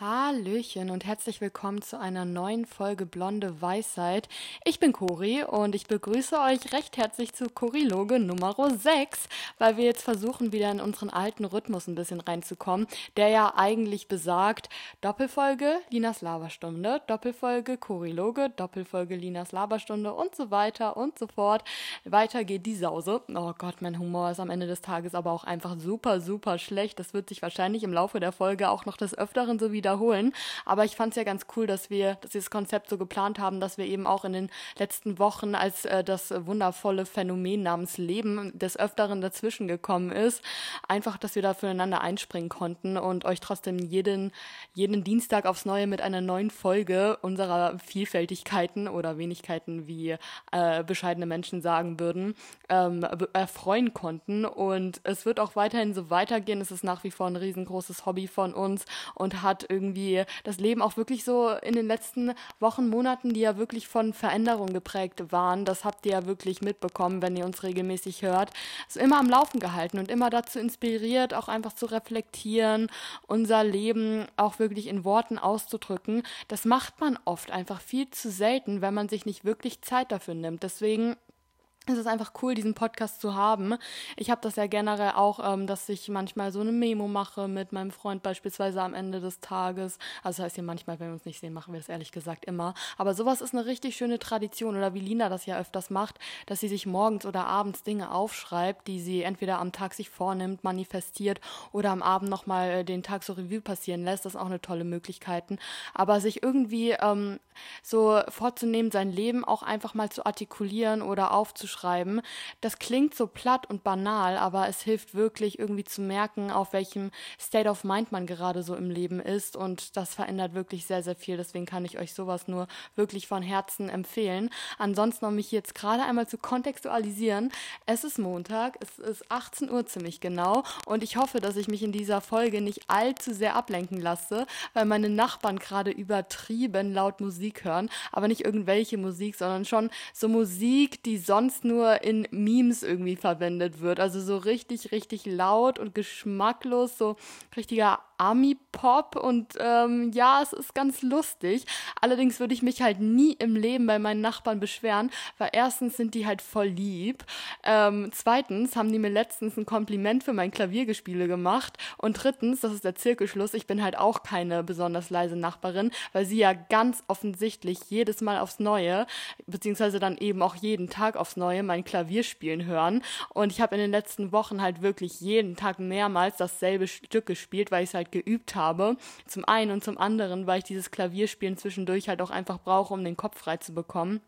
Hallöchen und herzlich willkommen zu einer neuen Folge Blonde Weisheit. Ich bin Cori und ich begrüße euch recht herzlich zu Choriloge Nummer 6, weil wir jetzt versuchen, wieder in unseren alten Rhythmus ein bisschen reinzukommen, der ja eigentlich besagt, Doppelfolge Linas Laberstunde, Doppelfolge Choriloge, Doppelfolge Linas Laberstunde und so weiter und so fort. Weiter geht die Sause. Oh Gott, mein Humor ist am Ende des Tages aber auch einfach super, super schlecht. Das wird sich wahrscheinlich im Laufe der Folge auch noch des Öfteren so wie wiederholen. Aber ich fand es ja ganz cool, dass wir, das Konzept so geplant haben, dass wir eben auch in den letzten Wochen, als äh, das wundervolle Phänomen namens Leben des Öfteren dazwischen gekommen ist, einfach, dass wir da füreinander einspringen konnten und euch trotzdem jeden, jeden Dienstag aufs Neue mit einer neuen Folge unserer Vielfältigkeiten oder Wenigkeiten, wie äh, bescheidene Menschen sagen würden, ähm, erfreuen konnten. Und es wird auch weiterhin so weitergehen. Es ist nach wie vor ein riesengroßes Hobby von uns und hat irgendwie das Leben auch wirklich so in den letzten Wochen, Monaten, die ja wirklich von Veränderung geprägt waren, das habt ihr ja wirklich mitbekommen, wenn ihr uns regelmäßig hört, ist immer am Laufen gehalten und immer dazu inspiriert, auch einfach zu reflektieren, unser Leben auch wirklich in Worten auszudrücken. Das macht man oft einfach viel zu selten, wenn man sich nicht wirklich Zeit dafür nimmt. Deswegen es ist einfach cool, diesen Podcast zu haben. Ich habe das ja generell auch, ähm, dass ich manchmal so eine Memo mache mit meinem Freund beispielsweise am Ende des Tages. Also das heißt hier manchmal, wenn wir uns nicht sehen, machen wir das ehrlich gesagt immer. Aber sowas ist eine richtig schöne Tradition oder wie Lina das ja öfters macht, dass sie sich morgens oder abends Dinge aufschreibt, die sie entweder am Tag sich vornimmt, manifestiert oder am Abend nochmal äh, den Tag so Revue passieren lässt. Das ist auch eine tolle Möglichkeit. Aber sich irgendwie ähm, so vorzunehmen, sein Leben auch einfach mal zu artikulieren oder aufzuschreiben, schreiben. Das klingt so platt und banal, aber es hilft wirklich irgendwie zu merken, auf welchem State of Mind man gerade so im Leben ist und das verändert wirklich sehr, sehr viel. Deswegen kann ich euch sowas nur wirklich von Herzen empfehlen. Ansonsten, um mich jetzt gerade einmal zu kontextualisieren, es ist Montag, es ist 18 Uhr ziemlich genau und ich hoffe, dass ich mich in dieser Folge nicht allzu sehr ablenken lasse, weil meine Nachbarn gerade übertrieben laut Musik hören, aber nicht irgendwelche Musik, sondern schon so Musik, die sonst nur in Memes irgendwie verwendet wird. Also so richtig, richtig laut und geschmacklos, so richtiger Ami-Pop und ähm, ja, es ist ganz lustig. Allerdings würde ich mich halt nie im Leben bei meinen Nachbarn beschweren, weil erstens sind die halt voll lieb. Ähm, zweitens haben die mir letztens ein Kompliment für mein Klaviergespiele gemacht. Und drittens, das ist der Zirkelschluss, ich bin halt auch keine besonders leise Nachbarin, weil sie ja ganz offensichtlich jedes Mal aufs Neue, beziehungsweise dann eben auch jeden Tag aufs Neue mein Klavier spielen hören. Und ich habe in den letzten Wochen halt wirklich jeden Tag mehrmals dasselbe Stück gespielt, weil ich es halt geübt habe. Zum einen und zum anderen, weil ich dieses Klavierspielen zwischendurch halt auch einfach brauche, um den Kopf frei zu bekommen.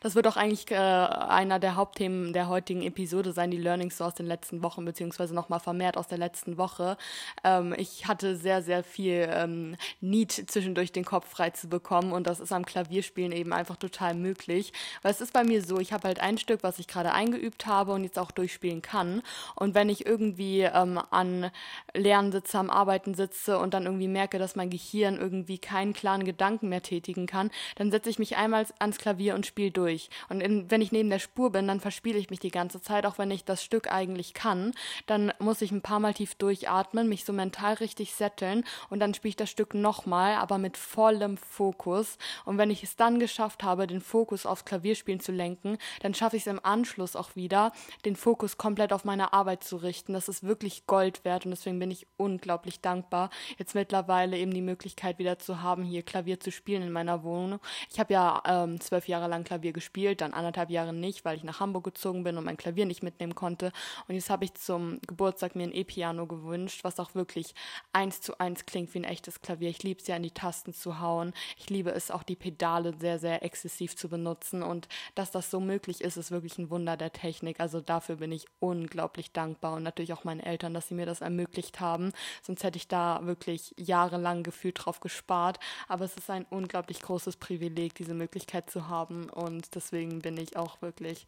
Das wird auch eigentlich äh, einer der Hauptthemen der heutigen Episode sein, die Learnings so aus den letzten Wochen, beziehungsweise nochmal vermehrt aus der letzten Woche. Ähm, ich hatte sehr, sehr viel ähm, Need zwischendurch den Kopf frei zu bekommen und das ist am Klavierspielen eben einfach total möglich. Weil es ist bei mir so, ich habe halt ein Stück, was ich gerade eingeübt habe und jetzt auch durchspielen kann. Und wenn ich irgendwie ähm, an Lernen sitze, am Arbeiten sitze und dann irgendwie merke, dass mein Gehirn irgendwie keinen klaren Gedanken mehr tätigen kann, dann setze ich mich einmal ans Klavier und spiele Spiel durch. Und in, wenn ich neben der Spur bin, dann verspiele ich mich die ganze Zeit, auch wenn ich das Stück eigentlich kann. Dann muss ich ein paar Mal tief durchatmen, mich so mental richtig setteln und dann spiele ich das Stück nochmal, aber mit vollem Fokus. Und wenn ich es dann geschafft habe, den Fokus aufs Klavierspielen zu lenken, dann schaffe ich es im Anschluss auch wieder, den Fokus komplett auf meine Arbeit zu richten. Das ist wirklich Gold wert und deswegen bin ich unglaublich dankbar, jetzt mittlerweile eben die Möglichkeit wieder zu haben, hier Klavier zu spielen in meiner Wohnung. Ich habe ja ähm, zwölf Jahre lang Klavier gespielt, dann anderthalb Jahre nicht, weil ich nach Hamburg gezogen bin und mein Klavier nicht mitnehmen konnte. Und jetzt habe ich zum Geburtstag mir ein E-Piano gewünscht, was auch wirklich eins zu eins klingt wie ein echtes Klavier. Ich liebe es ja in die Tasten zu hauen. Ich liebe es auch die Pedale sehr, sehr exzessiv zu benutzen. Und dass das so möglich ist, ist wirklich ein Wunder der Technik. Also dafür bin ich unglaublich dankbar und natürlich auch meinen Eltern, dass sie mir das ermöglicht haben. Sonst hätte ich da wirklich jahrelang gefühlt drauf gespart. Aber es ist ein unglaublich großes Privileg, diese Möglichkeit zu haben und deswegen bin ich auch wirklich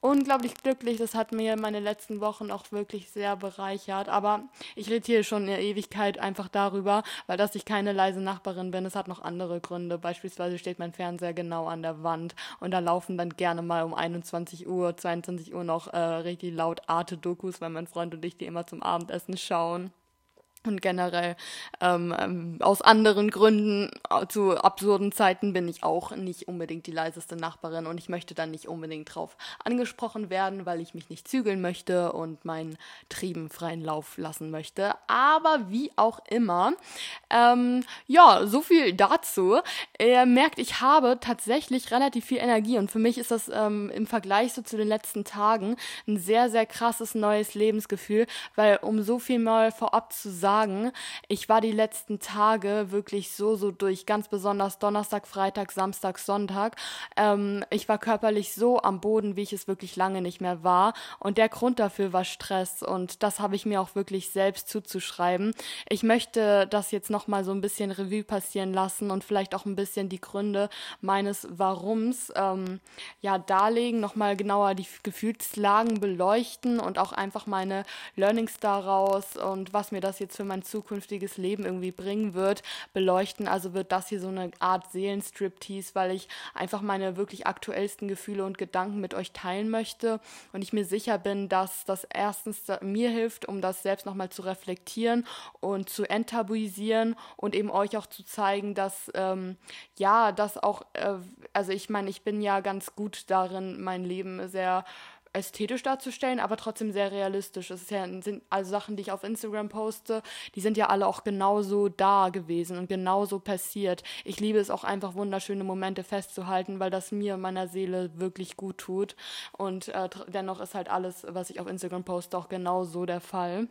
unglaublich glücklich. Das hat mir meine letzten Wochen auch wirklich sehr bereichert. Aber ich rede hier schon in der Ewigkeit einfach darüber, weil dass ich keine leise Nachbarin bin. Es hat noch andere Gründe. Beispielsweise steht mein Fernseher genau an der Wand und da laufen dann gerne mal um 21 Uhr, 22 Uhr noch äh, richtig laut Arte-Dokus, weil mein Freund und ich die immer zum Abendessen schauen. Und generell ähm, ähm, aus anderen Gründen äh, zu absurden Zeiten bin ich auch nicht unbedingt die leiseste Nachbarin und ich möchte dann nicht unbedingt drauf angesprochen werden, weil ich mich nicht zügeln möchte und meinen Trieben freien Lauf lassen möchte. Aber wie auch immer, ähm, ja, so viel dazu. Ihr merkt, ich habe tatsächlich relativ viel Energie und für mich ist das ähm, im Vergleich so zu den letzten Tagen ein sehr, sehr krasses neues Lebensgefühl, weil um so viel mal vorab zu sagen, sagen, ich war die letzten Tage wirklich so, so durch, ganz besonders Donnerstag, Freitag, Samstag, Sonntag. Ähm, ich war körperlich so am Boden, wie ich es wirklich lange nicht mehr war. Und der Grund dafür war Stress. Und das habe ich mir auch wirklich selbst zuzuschreiben. Ich möchte das jetzt nochmal so ein bisschen Revue passieren lassen und vielleicht auch ein bisschen die Gründe meines Warums ähm, ja darlegen, nochmal genauer die Gefühlslagen beleuchten und auch einfach meine Learnings daraus und was mir das jetzt für für mein zukünftiges Leben irgendwie bringen wird, beleuchten. Also wird das hier so eine Art Seelenstriptease, weil ich einfach meine wirklich aktuellsten Gefühle und Gedanken mit euch teilen möchte und ich mir sicher bin, dass das erstens mir hilft, um das selbst nochmal zu reflektieren und zu enttabuisieren und eben euch auch zu zeigen, dass ähm, ja, das auch, äh, also ich meine, ich bin ja ganz gut darin, mein Leben sehr ästhetisch darzustellen, aber trotzdem sehr realistisch. Es ja, sind also Sachen, die ich auf Instagram poste, die sind ja alle auch genauso da gewesen und genauso passiert. Ich liebe es auch einfach wunderschöne Momente festzuhalten, weil das mir meiner Seele wirklich gut tut. Und äh, dennoch ist halt alles, was ich auf Instagram poste, auch genauso der Fall.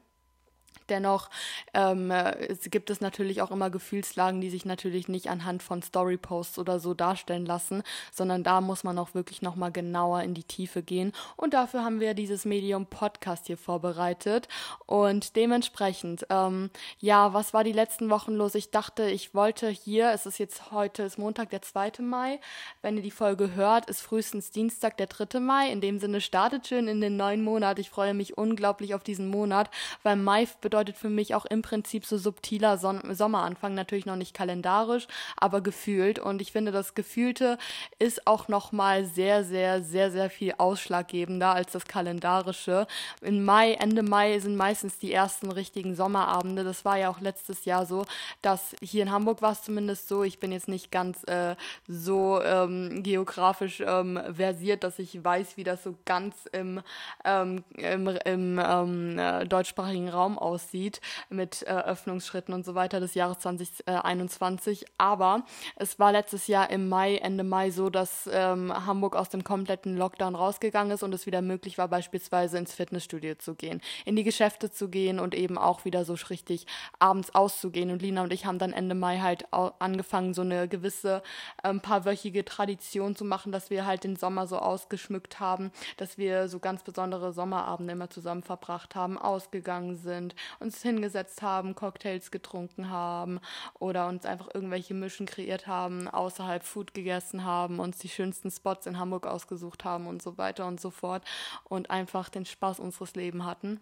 Dennoch ähm, es gibt es natürlich auch immer Gefühlslagen, die sich natürlich nicht anhand von Storyposts oder so darstellen lassen, sondern da muss man auch wirklich nochmal genauer in die Tiefe gehen. Und dafür haben wir dieses Medium Podcast hier vorbereitet. Und dementsprechend, ähm, ja, was war die letzten Wochen los? Ich dachte, ich wollte hier, es ist jetzt heute, ist Montag, der 2. Mai. Wenn ihr die Folge hört, ist frühestens Dienstag, der 3. Mai. In dem Sinne startet schön in den neuen Monat. Ich freue mich unglaublich auf diesen Monat, weil Mai bedeutet für mich auch im Prinzip so subtiler Son Sommeranfang, natürlich noch nicht kalendarisch, aber gefühlt. Und ich finde, das Gefühlte ist auch nochmal sehr, sehr, sehr, sehr viel ausschlaggebender als das kalendarische. Im Mai, Ende Mai sind meistens die ersten richtigen Sommerabende. Das war ja auch letztes Jahr so, dass hier in Hamburg war es zumindest so. Ich bin jetzt nicht ganz äh, so ähm, geografisch ähm, versiert, dass ich weiß, wie das so ganz im, ähm, im, im ähm, äh, deutschsprachigen Raum aussieht aussieht mit äh, Öffnungsschritten und so weiter des Jahres 2021. Aber es war letztes Jahr im Mai, Ende Mai so, dass ähm, Hamburg aus dem kompletten Lockdown rausgegangen ist und es wieder möglich war, beispielsweise ins Fitnessstudio zu gehen, in die Geschäfte zu gehen und eben auch wieder so richtig abends auszugehen. Und Lina und ich haben dann Ende Mai halt angefangen, so eine gewisse ähm, paarwöchige Tradition zu machen, dass wir halt den Sommer so ausgeschmückt haben, dass wir so ganz besondere Sommerabende immer zusammen verbracht haben, ausgegangen sind, uns hingesetzt haben, Cocktails getrunken haben oder uns einfach irgendwelche Mischen kreiert haben, außerhalb Food gegessen haben, uns die schönsten Spots in Hamburg ausgesucht haben und so weiter und so fort und einfach den Spaß unseres Lebens hatten.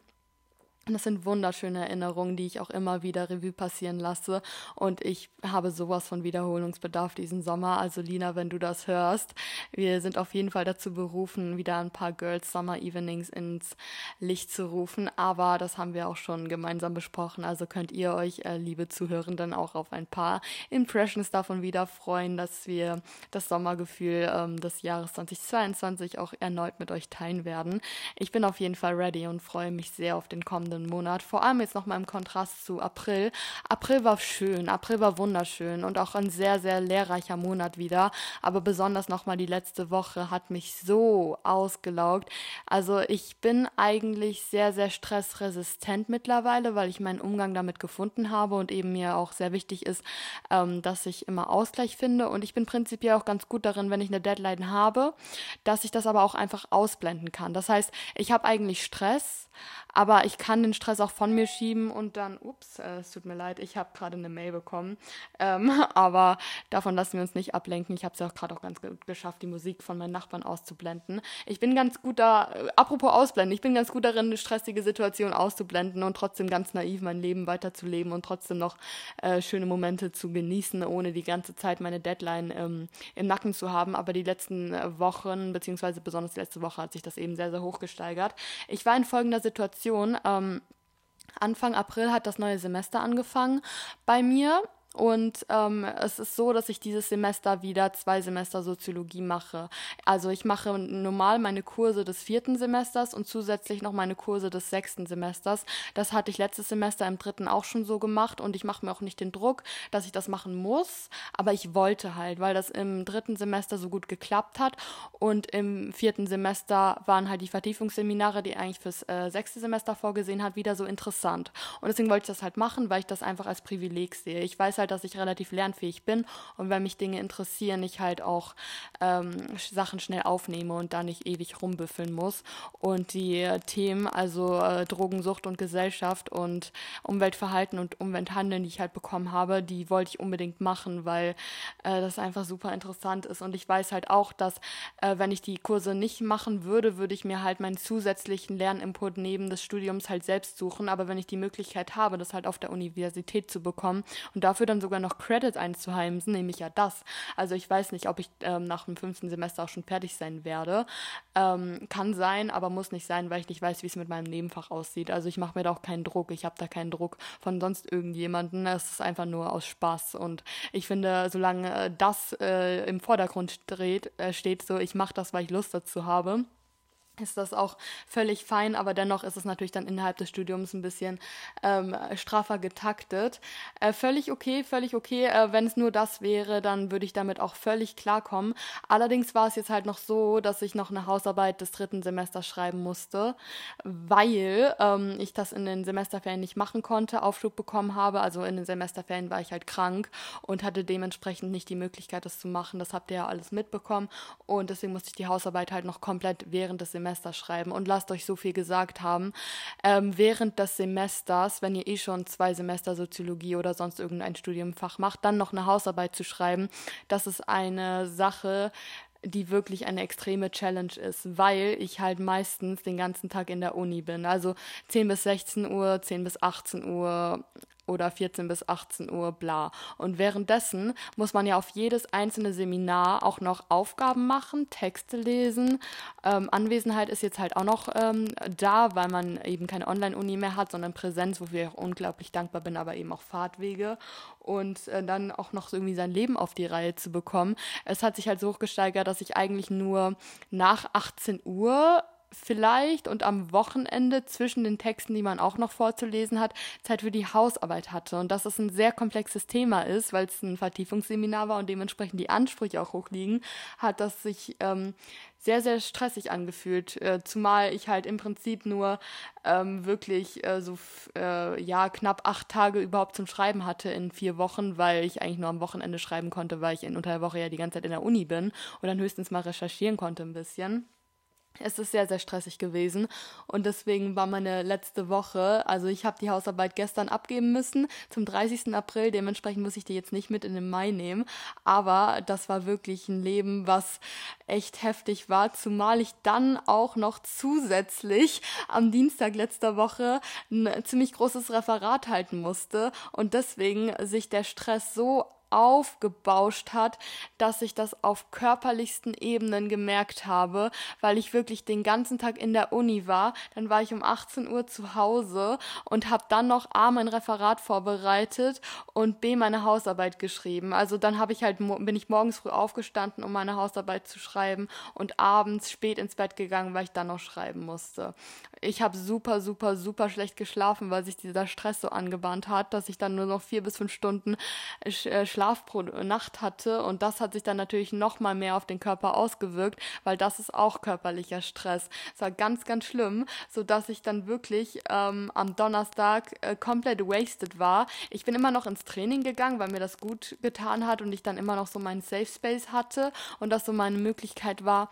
Das sind wunderschöne Erinnerungen, die ich auch immer wieder Revue passieren lasse. Und ich habe sowas von Wiederholungsbedarf diesen Sommer. Also Lina, wenn du das hörst, wir sind auf jeden Fall dazu berufen, wieder ein paar Girls Summer Evenings ins Licht zu rufen. Aber das haben wir auch schon gemeinsam besprochen. Also könnt ihr euch, äh, liebe Zuhörenden, auch auf ein paar Impressions davon wieder freuen, dass wir das Sommergefühl ähm, des Jahres 2022 auch erneut mit euch teilen werden. Ich bin auf jeden Fall ready und freue mich sehr auf den kommenden kommenden Monat. Vor allem jetzt nochmal im Kontrast zu April. April war schön, April war wunderschön und auch ein sehr, sehr lehrreicher Monat wieder. Aber besonders nochmal die letzte Woche hat mich so ausgelaugt. Also ich bin eigentlich sehr, sehr stressresistent mittlerweile, weil ich meinen Umgang damit gefunden habe und eben mir auch sehr wichtig ist, ähm, dass ich immer Ausgleich finde. Und ich bin prinzipiell auch ganz gut darin, wenn ich eine Deadline habe, dass ich das aber auch einfach ausblenden kann. Das heißt, ich habe eigentlich Stress, aber ich kann den Stress auch von mir schieben und dann, ups, äh, es tut mir leid, ich habe gerade eine Mail bekommen. Ähm, aber davon lassen wir uns nicht ablenken. Ich habe es ja auch gerade auch ganz gut geschafft, die Musik von meinen Nachbarn auszublenden. Ich bin ganz gut da, äh, apropos ausblenden, ich bin ganz gut darin, eine stressige Situation auszublenden und trotzdem ganz naiv mein Leben weiterzuleben und trotzdem noch äh, schöne Momente zu genießen, ohne die ganze Zeit meine Deadline ähm, im Nacken zu haben. Aber die letzten äh, Wochen, beziehungsweise besonders die letzte Woche, hat sich das eben sehr, sehr hoch gesteigert. Ich war in folgender Situation. Ähm, Anfang April hat das neue Semester angefangen. Bei mir und ähm, es ist so, dass ich dieses Semester wieder zwei Semester Soziologie mache. Also ich mache normal meine Kurse des vierten Semesters und zusätzlich noch meine Kurse des sechsten Semesters. Das hatte ich letztes Semester im dritten auch schon so gemacht und ich mache mir auch nicht den Druck, dass ich das machen muss. Aber ich wollte halt, weil das im dritten Semester so gut geklappt hat. Und im vierten Semester waren halt die Vertiefungsseminare, die eigentlich fürs äh, sechste Semester vorgesehen hat, wieder so interessant. Und deswegen wollte ich das halt machen, weil ich das einfach als Privileg sehe. Ich weiß halt, dass ich relativ lernfähig bin und wenn mich Dinge interessieren, ich halt auch ähm, Sachen schnell aufnehme und da nicht ewig rumbüffeln muss. Und die äh, Themen, also äh, Drogensucht und Gesellschaft und Umweltverhalten und Umwelthandeln, die ich halt bekommen habe, die wollte ich unbedingt machen, weil äh, das einfach super interessant ist. Und ich weiß halt auch, dass äh, wenn ich die Kurse nicht machen würde, würde ich mir halt meinen zusätzlichen Lerninput neben des Studiums halt selbst suchen. Aber wenn ich die Möglichkeit habe, das halt auf der Universität zu bekommen und dafür dann sogar noch Credit einzuheimsen, nehme ich ja das. Also ich weiß nicht, ob ich ähm, nach dem fünften Semester auch schon fertig sein werde. Ähm, kann sein, aber muss nicht sein, weil ich nicht weiß, wie es mit meinem Nebenfach aussieht. Also ich mache mir da auch keinen Druck. Ich habe da keinen Druck von sonst irgendjemanden. Es ist einfach nur aus Spaß. Und ich finde, solange das äh, im Vordergrund dreht, äh, steht, so ich mache das, weil ich Lust dazu habe ist das auch völlig fein, aber dennoch ist es natürlich dann innerhalb des Studiums ein bisschen ähm, straffer getaktet. Äh, völlig okay, völlig okay. Äh, wenn es nur das wäre, dann würde ich damit auch völlig klarkommen. Allerdings war es jetzt halt noch so, dass ich noch eine Hausarbeit des dritten Semesters schreiben musste, weil ähm, ich das in den Semesterferien nicht machen konnte, Aufschub bekommen habe. Also in den Semesterferien war ich halt krank und hatte dementsprechend nicht die Möglichkeit, das zu machen. Das habt ihr ja alles mitbekommen und deswegen musste ich die Hausarbeit halt noch komplett während des Semesters Semester schreiben. Und lasst euch so viel gesagt haben. Ähm, während des Semesters, wenn ihr eh schon zwei Semester Soziologie oder sonst irgendein Studiumfach macht, dann noch eine Hausarbeit zu schreiben, das ist eine Sache, die wirklich eine extreme Challenge ist, weil ich halt meistens den ganzen Tag in der Uni bin. Also 10 bis 16 Uhr, 10 bis 18 Uhr oder 14 bis 18 Uhr, bla. Und währenddessen muss man ja auf jedes einzelne Seminar auch noch Aufgaben machen, Texte lesen. Ähm, Anwesenheit ist jetzt halt auch noch ähm, da, weil man eben keine Online-Uni mehr hat, sondern Präsenz, wofür ich auch unglaublich dankbar bin, aber eben auch Fahrtwege. Und äh, dann auch noch so irgendwie sein Leben auf die Reihe zu bekommen. Es hat sich halt so hochgesteigert, dass ich eigentlich nur nach 18 Uhr vielleicht und am Wochenende zwischen den Texten, die man auch noch vorzulesen hat, Zeit für die Hausarbeit hatte. Und dass es ein sehr komplexes Thema ist, weil es ein Vertiefungsseminar war und dementsprechend die Ansprüche auch hoch liegen, hat das sich ähm, sehr, sehr stressig angefühlt. Äh, zumal ich halt im Prinzip nur ähm, wirklich äh, so äh, ja knapp acht Tage überhaupt zum Schreiben hatte in vier Wochen, weil ich eigentlich nur am Wochenende schreiben konnte, weil ich in unter der Woche ja die ganze Zeit in der Uni bin und dann höchstens mal recherchieren konnte ein bisschen. Es ist sehr, sehr stressig gewesen. Und deswegen war meine letzte Woche, also ich habe die Hausarbeit gestern abgeben müssen zum 30. April, dementsprechend muss ich die jetzt nicht mit in den Mai nehmen, aber das war wirklich ein Leben, was echt heftig war, zumal ich dann auch noch zusätzlich am Dienstag letzter Woche ein ziemlich großes Referat halten musste. Und deswegen sich der Stress so aufgebauscht hat, dass ich das auf körperlichsten Ebenen gemerkt habe, weil ich wirklich den ganzen Tag in der Uni war. Dann war ich um 18 Uhr zu Hause und habe dann noch A mein Referat vorbereitet und B meine Hausarbeit geschrieben. Also dann habe ich halt bin ich morgens früh aufgestanden, um meine Hausarbeit zu schreiben und abends spät ins Bett gegangen, weil ich dann noch schreiben musste. Ich habe super super super schlecht geschlafen, weil sich dieser Stress so angebahnt hat, dass ich dann nur noch vier bis fünf Stunden äh, Schlaf pro Nacht hatte und das hat sich dann natürlich noch mal mehr auf den Körper ausgewirkt, weil das ist auch körperlicher Stress. Es war ganz, ganz schlimm, so dass ich dann wirklich ähm, am Donnerstag äh, komplett wasted war. Ich bin immer noch ins Training gegangen, weil mir das gut getan hat und ich dann immer noch so meinen Safe Space hatte und das so meine Möglichkeit war,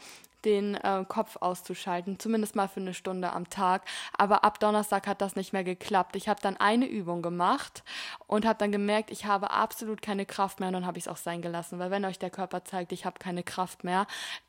den äh, Kopf auszuschalten, zumindest mal für eine Stunde am Tag. Aber ab Donnerstag hat das nicht mehr geklappt. Ich habe dann eine Übung gemacht und habe dann gemerkt, ich habe absolut keine Kraft mehr und dann habe ich es auch sein gelassen, weil wenn euch der Körper zeigt, ich habe keine Kraft mehr,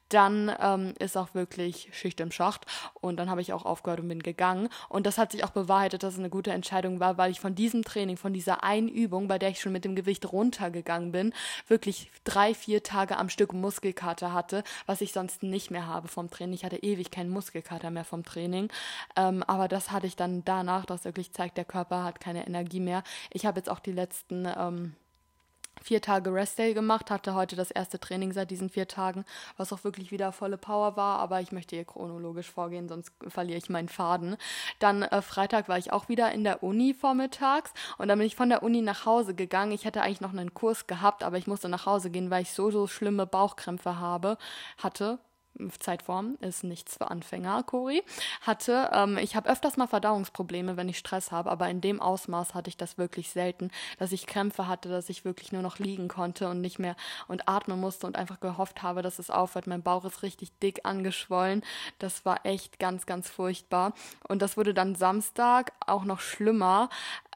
dann ähm, ist auch wirklich Schicht im Schacht und dann habe ich auch aufgehört und bin gegangen und das hat sich auch bewahrheitet, dass es eine gute Entscheidung war, weil ich von diesem Training, von dieser einen Übung, bei der ich schon mit dem Gewicht runtergegangen bin, wirklich drei, vier Tage am Stück Muskelkater hatte, was ich sonst nicht mehr habe vom Training. Ich hatte ewig keinen Muskelkater mehr vom Training, ähm, aber das hatte ich dann danach, das wirklich zeigt, der Körper hat keine Energie mehr. Ich habe jetzt auch die letzten ähm, vier Tage Restday gemacht, hatte heute das erste Training seit diesen vier Tagen, was auch wirklich wieder volle Power war, aber ich möchte hier chronologisch vorgehen, sonst verliere ich meinen Faden. Dann äh, Freitag war ich auch wieder in der Uni vormittags und dann bin ich von der Uni nach Hause gegangen. Ich hätte eigentlich noch einen Kurs gehabt, aber ich musste nach Hause gehen, weil ich so, so schlimme Bauchkrämpfe habe, hatte Zeitform ist nichts für Anfänger, Cori, hatte. Ähm, ich habe öfters mal Verdauungsprobleme, wenn ich Stress habe, aber in dem Ausmaß hatte ich das wirklich selten, dass ich Krämpfe hatte, dass ich wirklich nur noch liegen konnte und nicht mehr und atmen musste und einfach gehofft habe, dass es aufhört. Mein Bauch ist richtig dick angeschwollen. Das war echt ganz, ganz furchtbar. Und das wurde dann Samstag auch noch schlimmer,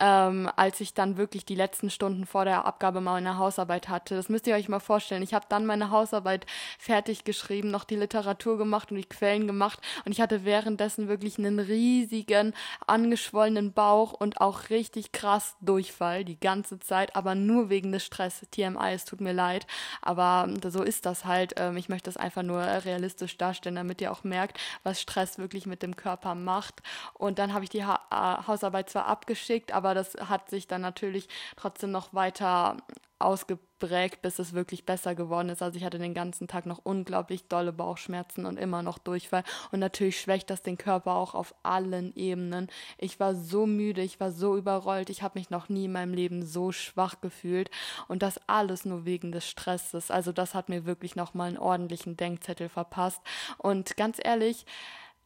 ähm, als ich dann wirklich die letzten Stunden vor der Abgabe meiner Hausarbeit hatte. Das müsst ihr euch mal vorstellen. Ich habe dann meine Hausarbeit fertig geschrieben, noch die Literatur gemacht und die Quellen gemacht und ich hatte währenddessen wirklich einen riesigen, angeschwollenen Bauch und auch richtig krass Durchfall die ganze Zeit, aber nur wegen des Stress. TMI, es tut mir leid, aber so ist das halt. Ähm, ich möchte das einfach nur realistisch darstellen, damit ihr auch merkt, was Stress wirklich mit dem Körper macht. Und dann habe ich die ha Hausarbeit zwar abgeschickt, aber das hat sich dann natürlich trotzdem noch weiter ausgeprägt, bis es wirklich besser geworden ist. Also ich hatte den ganzen Tag noch unglaublich dolle Bauchschmerzen und immer noch Durchfall. Und natürlich schwächt das den Körper auch auf allen Ebenen. Ich war so müde, ich war so überrollt, ich habe mich noch nie in meinem Leben so schwach gefühlt. Und das alles nur wegen des Stresses. Also das hat mir wirklich nochmal einen ordentlichen Denkzettel verpasst. Und ganz ehrlich,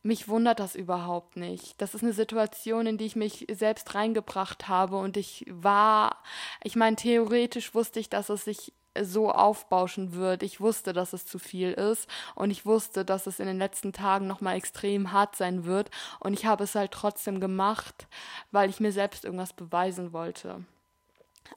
mich wundert das überhaupt nicht. Das ist eine Situation, in die ich mich selbst reingebracht habe und ich war, ich meine, theoretisch wusste ich, dass es sich so aufbauschen wird. Ich wusste, dass es zu viel ist und ich wusste, dass es in den letzten Tagen noch mal extrem hart sein wird und ich habe es halt trotzdem gemacht, weil ich mir selbst irgendwas beweisen wollte.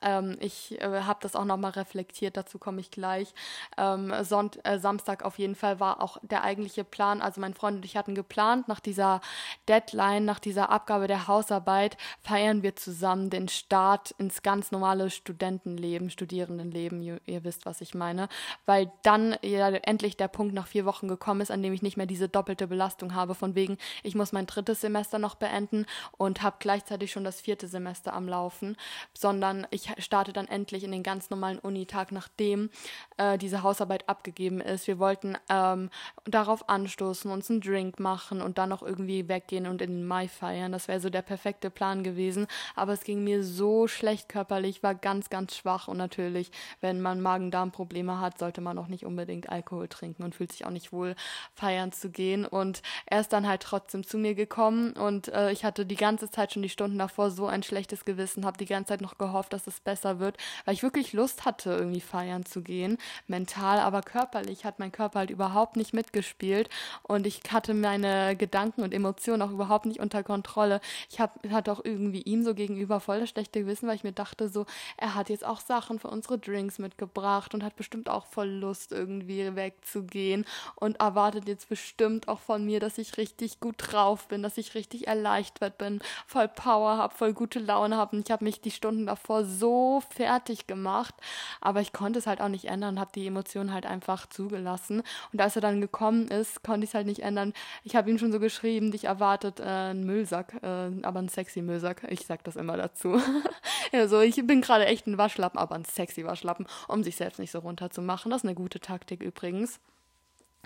Ähm, ich äh, habe das auch nochmal reflektiert, dazu komme ich gleich. Ähm, Sonnt äh, Samstag auf jeden Fall war auch der eigentliche Plan. Also mein Freund und ich hatten geplant, nach dieser Deadline, nach dieser Abgabe der Hausarbeit, feiern wir zusammen den Start ins ganz normale Studentenleben, Studierendenleben. Ihr, ihr wisst, was ich meine. Weil dann ja endlich der Punkt nach vier Wochen gekommen ist, an dem ich nicht mehr diese doppelte Belastung habe, von wegen, ich muss mein drittes Semester noch beenden und habe gleichzeitig schon das vierte Semester am Laufen, sondern ich ich starte dann endlich in den ganz normalen Unitag, nachdem äh, diese Hausarbeit abgegeben ist. Wir wollten ähm, darauf anstoßen, uns einen Drink machen und dann noch irgendwie weggehen und in den Mai feiern. Das wäre so der perfekte Plan gewesen. Aber es ging mir so schlecht körperlich, war ganz, ganz schwach. Und natürlich, wenn man Magen-Darm-Probleme hat, sollte man auch nicht unbedingt Alkohol trinken und fühlt sich auch nicht wohl, feiern zu gehen. Und er ist dann halt trotzdem zu mir gekommen und äh, ich hatte die ganze Zeit schon die Stunden davor so ein schlechtes Gewissen, habe die ganze Zeit noch gehofft, dass es besser wird, weil ich wirklich Lust hatte, irgendwie feiern zu gehen, mental, aber körperlich hat mein Körper halt überhaupt nicht mitgespielt und ich hatte meine Gedanken und Emotionen auch überhaupt nicht unter Kontrolle. Ich hab, hatte auch irgendwie ihm so gegenüber voll das schlechte Gewissen, weil ich mir dachte so, er hat jetzt auch Sachen für unsere Drinks mitgebracht und hat bestimmt auch voll Lust, irgendwie wegzugehen und erwartet jetzt bestimmt auch von mir, dass ich richtig gut drauf bin, dass ich richtig erleichtert bin, voll Power habe, voll gute Laune habe und ich habe mich die Stunden davor so fertig gemacht, aber ich konnte es halt auch nicht ändern, habe die Emotionen halt einfach zugelassen. Und als er dann gekommen ist, konnte ich es halt nicht ändern. Ich habe ihm schon so geschrieben, dich erwartet äh, ein Müllsack, äh, aber ein sexy Müllsack. Ich sag das immer dazu. also ich bin gerade echt ein Waschlappen, aber ein sexy Waschlappen, um sich selbst nicht so runterzumachen. Das ist eine gute Taktik übrigens.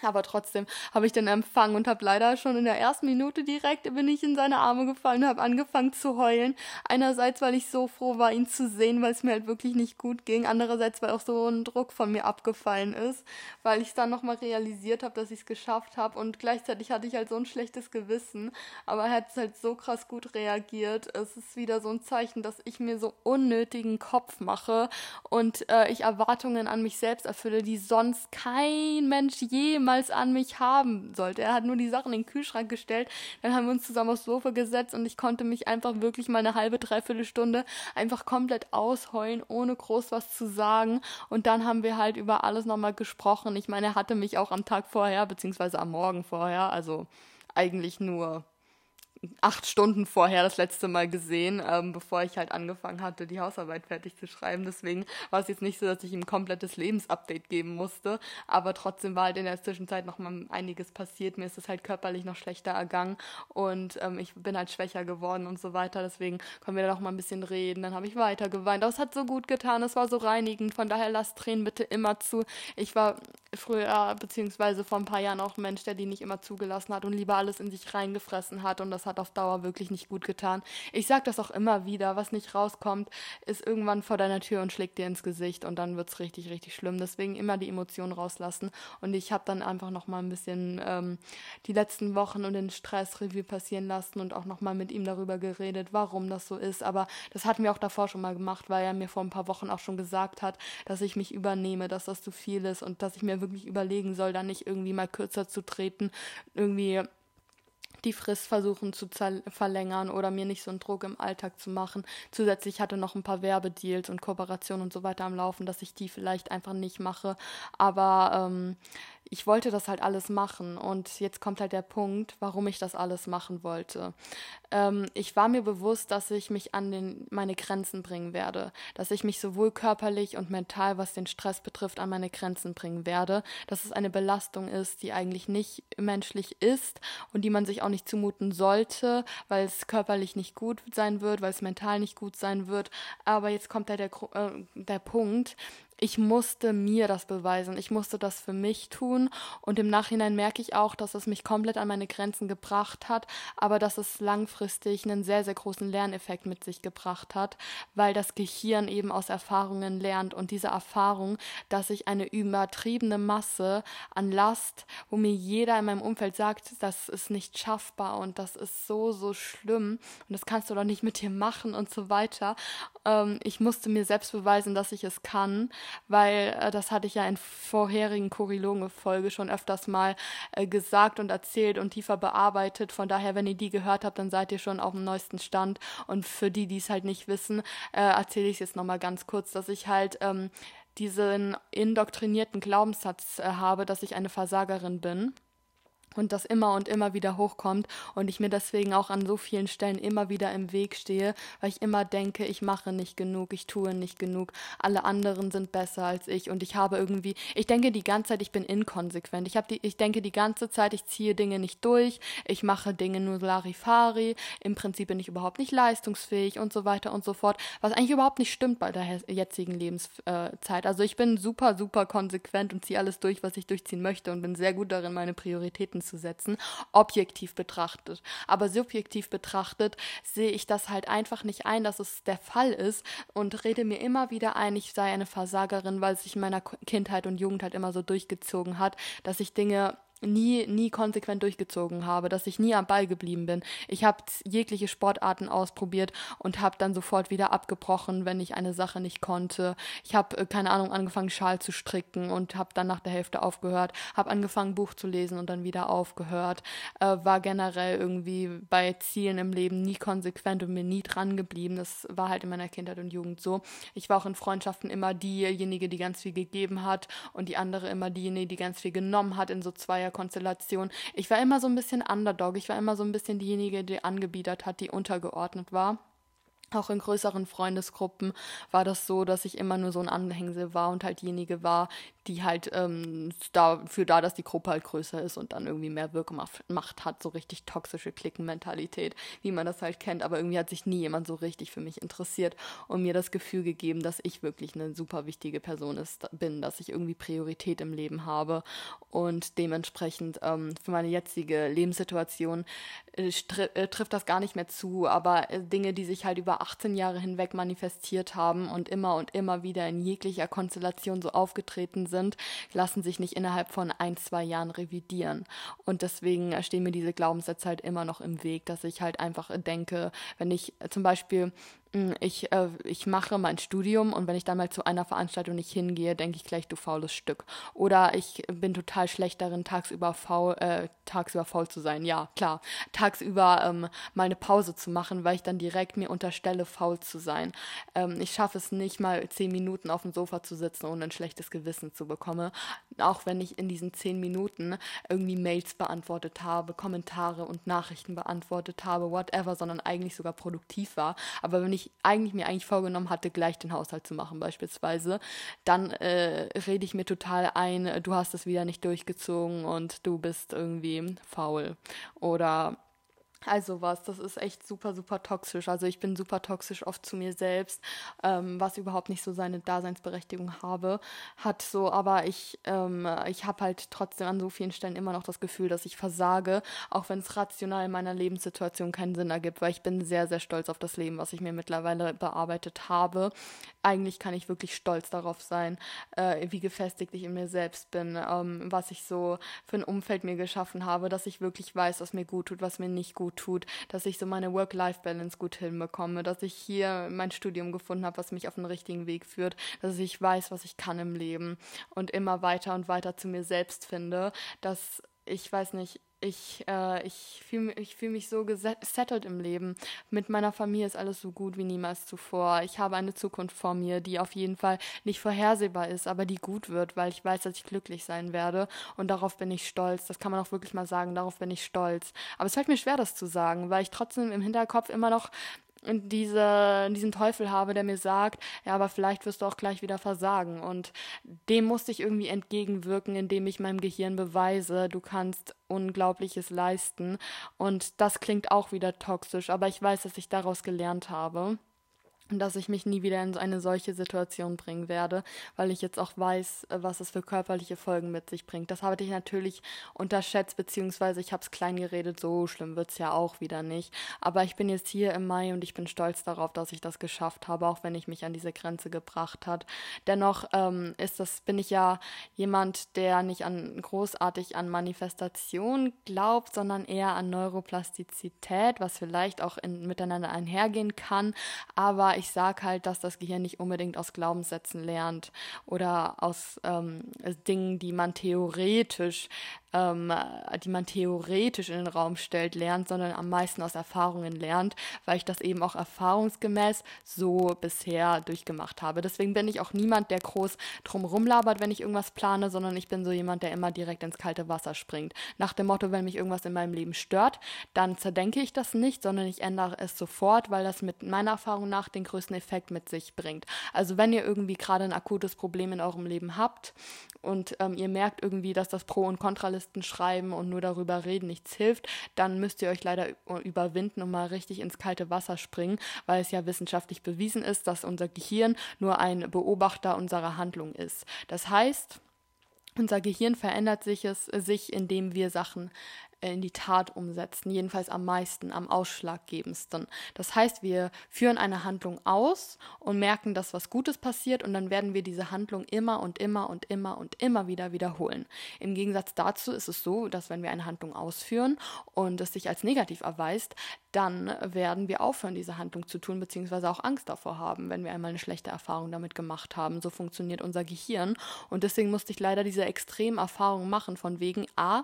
Aber trotzdem habe ich den empfangen und habe leider schon in der ersten Minute direkt bin ich in seine Arme gefallen und habe angefangen zu heulen. Einerseits, weil ich so froh war, ihn zu sehen, weil es mir halt wirklich nicht gut ging. Andererseits, weil auch so ein Druck von mir abgefallen ist, weil ich dann nochmal realisiert habe, dass ich es geschafft habe und gleichzeitig hatte ich halt so ein schlechtes Gewissen. Aber er hat halt so krass gut reagiert. Es ist wieder so ein Zeichen, dass ich mir so unnötigen Kopf mache und äh, ich Erwartungen an mich selbst erfülle, die sonst kein Mensch jemals jemals an mich haben sollte. Er hat nur die Sachen in den Kühlschrank gestellt, dann haben wir uns zusammen aufs Sofa gesetzt und ich konnte mich einfach wirklich mal eine halbe, dreiviertel Stunde einfach komplett ausheulen, ohne groß was zu sagen. Und dann haben wir halt über alles nochmal gesprochen. Ich meine, er hatte mich auch am Tag vorher, beziehungsweise am Morgen vorher, also eigentlich nur acht Stunden vorher das letzte Mal gesehen, ähm, bevor ich halt angefangen hatte, die Hausarbeit fertig zu schreiben. Deswegen war es jetzt nicht so, dass ich ihm ein komplettes Lebensupdate geben musste. Aber trotzdem war halt in der Zwischenzeit noch mal einiges passiert. Mir ist es halt körperlich noch schlechter ergangen und ähm, ich bin halt schwächer geworden und so weiter. Deswegen können wir da noch mal ein bisschen reden. Dann habe ich weiter geweint. Aber es hat so gut getan. Es war so reinigend. Von daher lasst Tränen bitte immer zu. Ich war früher, beziehungsweise vor ein paar Jahren auch ein Mensch, der die nicht immer zugelassen hat und lieber alles in sich reingefressen hat. Und das hat auf Dauer wirklich nicht gut getan. Ich sage das auch immer wieder, was nicht rauskommt, ist irgendwann vor deiner Tür und schlägt dir ins Gesicht und dann wird es richtig, richtig schlimm. Deswegen immer die Emotionen rauslassen. Und ich habe dann einfach noch mal ein bisschen ähm, die letzten Wochen und den Stressreview passieren lassen und auch noch mal mit ihm darüber geredet, warum das so ist. Aber das hatten wir auch davor schon mal gemacht, weil er mir vor ein paar Wochen auch schon gesagt hat, dass ich mich übernehme, dass das zu viel ist und dass ich mir wirklich überlegen soll, da nicht irgendwie mal kürzer zu treten, irgendwie die Frist versuchen zu verlängern oder mir nicht so einen Druck im Alltag zu machen. Zusätzlich hatte noch ein paar Werbedeals und Kooperationen und so weiter am Laufen, dass ich die vielleicht einfach nicht mache. Aber ähm, ich wollte das halt alles machen und jetzt kommt halt der Punkt, warum ich das alles machen wollte. Ähm, ich war mir bewusst, dass ich mich an den, meine Grenzen bringen werde, dass ich mich sowohl körperlich und mental, was den Stress betrifft, an meine Grenzen bringen werde, dass es eine Belastung ist, die eigentlich nicht menschlich ist und die man sich auch nicht zumuten sollte, weil es körperlich nicht gut sein wird, weil es mental nicht gut sein wird. Aber jetzt kommt da der, äh, der Punkt, ich musste mir das beweisen, ich musste das für mich tun. Und im Nachhinein merke ich auch, dass es mich komplett an meine Grenzen gebracht hat, aber dass es langfristig einen sehr, sehr großen Lerneffekt mit sich gebracht hat, weil das Gehirn eben aus Erfahrungen lernt und diese Erfahrung, dass ich eine übertriebene Masse an Last, wo mir jeder in meinem Umfeld sagt, das ist nicht schaffbar und das ist so, so schlimm und das kannst du doch nicht mit dir machen und so weiter. Ähm, ich musste mir selbst beweisen, dass ich es kann weil äh, das hatte ich ja in vorherigen Choriloge-Folge schon öfters mal äh, gesagt und erzählt und tiefer bearbeitet. Von daher, wenn ihr die gehört habt, dann seid ihr schon auf dem neuesten Stand. Und für die, die es halt nicht wissen, äh, erzähle ich es jetzt nochmal ganz kurz, dass ich halt ähm, diesen indoktrinierten Glaubenssatz äh, habe, dass ich eine Versagerin bin und das immer und immer wieder hochkommt und ich mir deswegen auch an so vielen Stellen immer wieder im Weg stehe, weil ich immer denke, ich mache nicht genug, ich tue nicht genug, alle anderen sind besser als ich und ich habe irgendwie, ich denke die ganze Zeit, ich bin inkonsequent. Ich habe die ich denke die ganze Zeit, ich ziehe Dinge nicht durch, ich mache Dinge nur Larifari, im Prinzip bin ich überhaupt nicht leistungsfähig und so weiter und so fort, was eigentlich überhaupt nicht stimmt bei der jetzigen Lebenszeit. Also ich bin super super konsequent und ziehe alles durch, was ich durchziehen möchte und bin sehr gut darin meine Prioritäten zu setzen, objektiv betrachtet. Aber subjektiv betrachtet sehe ich das halt einfach nicht ein, dass es der Fall ist und rede mir immer wieder ein, ich sei eine Versagerin, weil es sich in meiner Kindheit und Jugend halt immer so durchgezogen hat, dass ich Dinge nie, nie konsequent durchgezogen habe, dass ich nie am Ball geblieben bin. Ich habe jegliche Sportarten ausprobiert und habe dann sofort wieder abgebrochen, wenn ich eine Sache nicht konnte. Ich habe, äh, keine Ahnung, angefangen, Schal zu stricken und habe dann nach der Hälfte aufgehört, habe angefangen, Buch zu lesen und dann wieder aufgehört, äh, war generell irgendwie bei Zielen im Leben nie konsequent und mir nie dran geblieben. Das war halt in meiner Kindheit und Jugend so. Ich war auch in Freundschaften immer diejenige, die ganz viel gegeben hat und die andere immer diejenige, die ganz viel genommen hat in so zweier Konstellation. Ich war immer so ein bisschen Underdog. Ich war immer so ein bisschen diejenige, die angebiedert hat, die untergeordnet war. Auch in größeren Freundesgruppen war das so, dass ich immer nur so ein Anhängsel war und halt diejenige war, die halt ähm, dafür da, dass die Gruppe halt größer ist und dann irgendwie mehr Wirkmacht hat, so richtig toxische Klickenmentalität, wie man das halt kennt. Aber irgendwie hat sich nie jemand so richtig für mich interessiert und mir das Gefühl gegeben, dass ich wirklich eine super wichtige Person ist, bin, dass ich irgendwie Priorität im Leben habe und dementsprechend ähm, für meine jetzige Lebenssituation äh, äh, trifft das gar nicht mehr zu. Aber äh, Dinge, die sich halt über 18 Jahre hinweg manifestiert haben und immer und immer wieder in jeglicher Konstellation so aufgetreten sind, lassen sich nicht innerhalb von ein, zwei Jahren revidieren. Und deswegen stehen mir diese Glaubenssätze halt immer noch im Weg, dass ich halt einfach denke, wenn ich zum Beispiel ich, äh, ich mache mein Studium und wenn ich dann mal zu einer Veranstaltung nicht hingehe, denke ich gleich, du faules Stück. Oder ich bin total schlecht darin, tagsüber faul, äh, tagsüber faul zu sein. Ja, klar. Tagsüber ähm, mal eine Pause zu machen, weil ich dann direkt mir unterstelle, faul zu sein. Ähm, ich schaffe es nicht mal zehn Minuten auf dem Sofa zu sitzen, ohne ein schlechtes Gewissen zu bekommen. Auch wenn ich in diesen zehn Minuten irgendwie Mails beantwortet habe, Kommentare und Nachrichten beantwortet habe, whatever, sondern eigentlich sogar produktiv war. Aber wenn ich ich eigentlich mir eigentlich vorgenommen hatte, gleich den Haushalt zu machen beispielsweise, dann äh, rede ich mir total ein, du hast es wieder nicht durchgezogen und du bist irgendwie faul. Oder also was, das ist echt super, super toxisch. Also ich bin super toxisch oft zu mir selbst, ähm, was überhaupt nicht so seine Daseinsberechtigung habe, hat so, aber ich, ähm, ich habe halt trotzdem an so vielen Stellen immer noch das Gefühl, dass ich versage, auch wenn es rational in meiner Lebenssituation keinen Sinn ergibt, weil ich bin sehr, sehr stolz auf das Leben, was ich mir mittlerweile bearbeitet habe. Eigentlich kann ich wirklich stolz darauf sein, äh, wie gefestigt ich in mir selbst bin, ähm, was ich so für ein Umfeld mir geschaffen habe, dass ich wirklich weiß, was mir gut tut, was mir nicht gut tut, dass ich so meine Work-Life-Balance gut hinbekomme, dass ich hier mein Studium gefunden habe, was mich auf den richtigen Weg führt, dass ich weiß, was ich kann im Leben und immer weiter und weiter zu mir selbst finde, dass ich weiß nicht, ich, äh, ich fühle ich fühl mich so gesettelt im Leben. Mit meiner Familie ist alles so gut wie niemals zuvor. Ich habe eine Zukunft vor mir, die auf jeden Fall nicht vorhersehbar ist, aber die gut wird, weil ich weiß, dass ich glücklich sein werde. Und darauf bin ich stolz. Das kann man auch wirklich mal sagen, darauf bin ich stolz. Aber es fällt mir schwer, das zu sagen, weil ich trotzdem im Hinterkopf immer noch diese, diesen Teufel habe, der mir sagt, ja, aber vielleicht wirst du auch gleich wieder versagen. Und dem musste ich irgendwie entgegenwirken, indem ich meinem Gehirn beweise, du kannst Unglaubliches leisten. Und das klingt auch wieder toxisch, aber ich weiß, dass ich daraus gelernt habe dass ich mich nie wieder in eine solche Situation bringen werde, weil ich jetzt auch weiß, äh, was es für körperliche Folgen mit sich bringt. Das habe ich natürlich unterschätzt, beziehungsweise ich habe es klein geredet, so schlimm wird es ja auch wieder nicht. Aber ich bin jetzt hier im Mai und ich bin stolz darauf, dass ich das geschafft habe, auch wenn ich mich an diese Grenze gebracht hat. Dennoch ähm, ist das, bin ich ja jemand, der nicht an großartig an Manifestation glaubt, sondern eher an Neuroplastizität, was vielleicht auch in, miteinander einhergehen kann. Aber ich ich sage halt, dass das Gehirn nicht unbedingt aus Glaubenssätzen lernt oder aus ähm, Dingen, die man theoretisch ähm, die man theoretisch in den Raum stellt, lernt, sondern am meisten aus Erfahrungen lernt, weil ich das eben auch erfahrungsgemäß so bisher durchgemacht habe. Deswegen bin ich auch niemand, der groß drumherum labert, wenn ich irgendwas plane, sondern ich bin so jemand, der immer direkt ins kalte Wasser springt. Nach dem Motto, wenn mich irgendwas in meinem Leben stört, dann zerdenke ich das nicht, sondern ich ändere es sofort, weil das mit meiner Erfahrung nach den größten Effekt mit sich bringt. Also wenn ihr irgendwie gerade ein akutes Problem in eurem Leben habt und ähm, ihr merkt irgendwie, dass das Pro- und Kontraliste Listen schreiben und nur darüber reden nichts hilft, dann müsst ihr euch leider überwinden und mal richtig ins kalte Wasser springen, weil es ja wissenschaftlich bewiesen ist, dass unser Gehirn nur ein Beobachter unserer Handlung ist. Das heißt, unser Gehirn verändert sich es sich, indem wir Sachen in die Tat umsetzen, jedenfalls am meisten, am ausschlaggebendsten. Das heißt, wir führen eine Handlung aus und merken, dass was Gutes passiert und dann werden wir diese Handlung immer und immer und immer und immer wieder wiederholen. Im Gegensatz dazu ist es so, dass wenn wir eine Handlung ausführen und es sich als negativ erweist, dann werden wir aufhören, diese Handlung zu tun, beziehungsweise auch Angst davor haben, wenn wir einmal eine schlechte Erfahrung damit gemacht haben. So funktioniert unser Gehirn. Und deswegen musste ich leider diese extremen Erfahrungen machen, von wegen, a,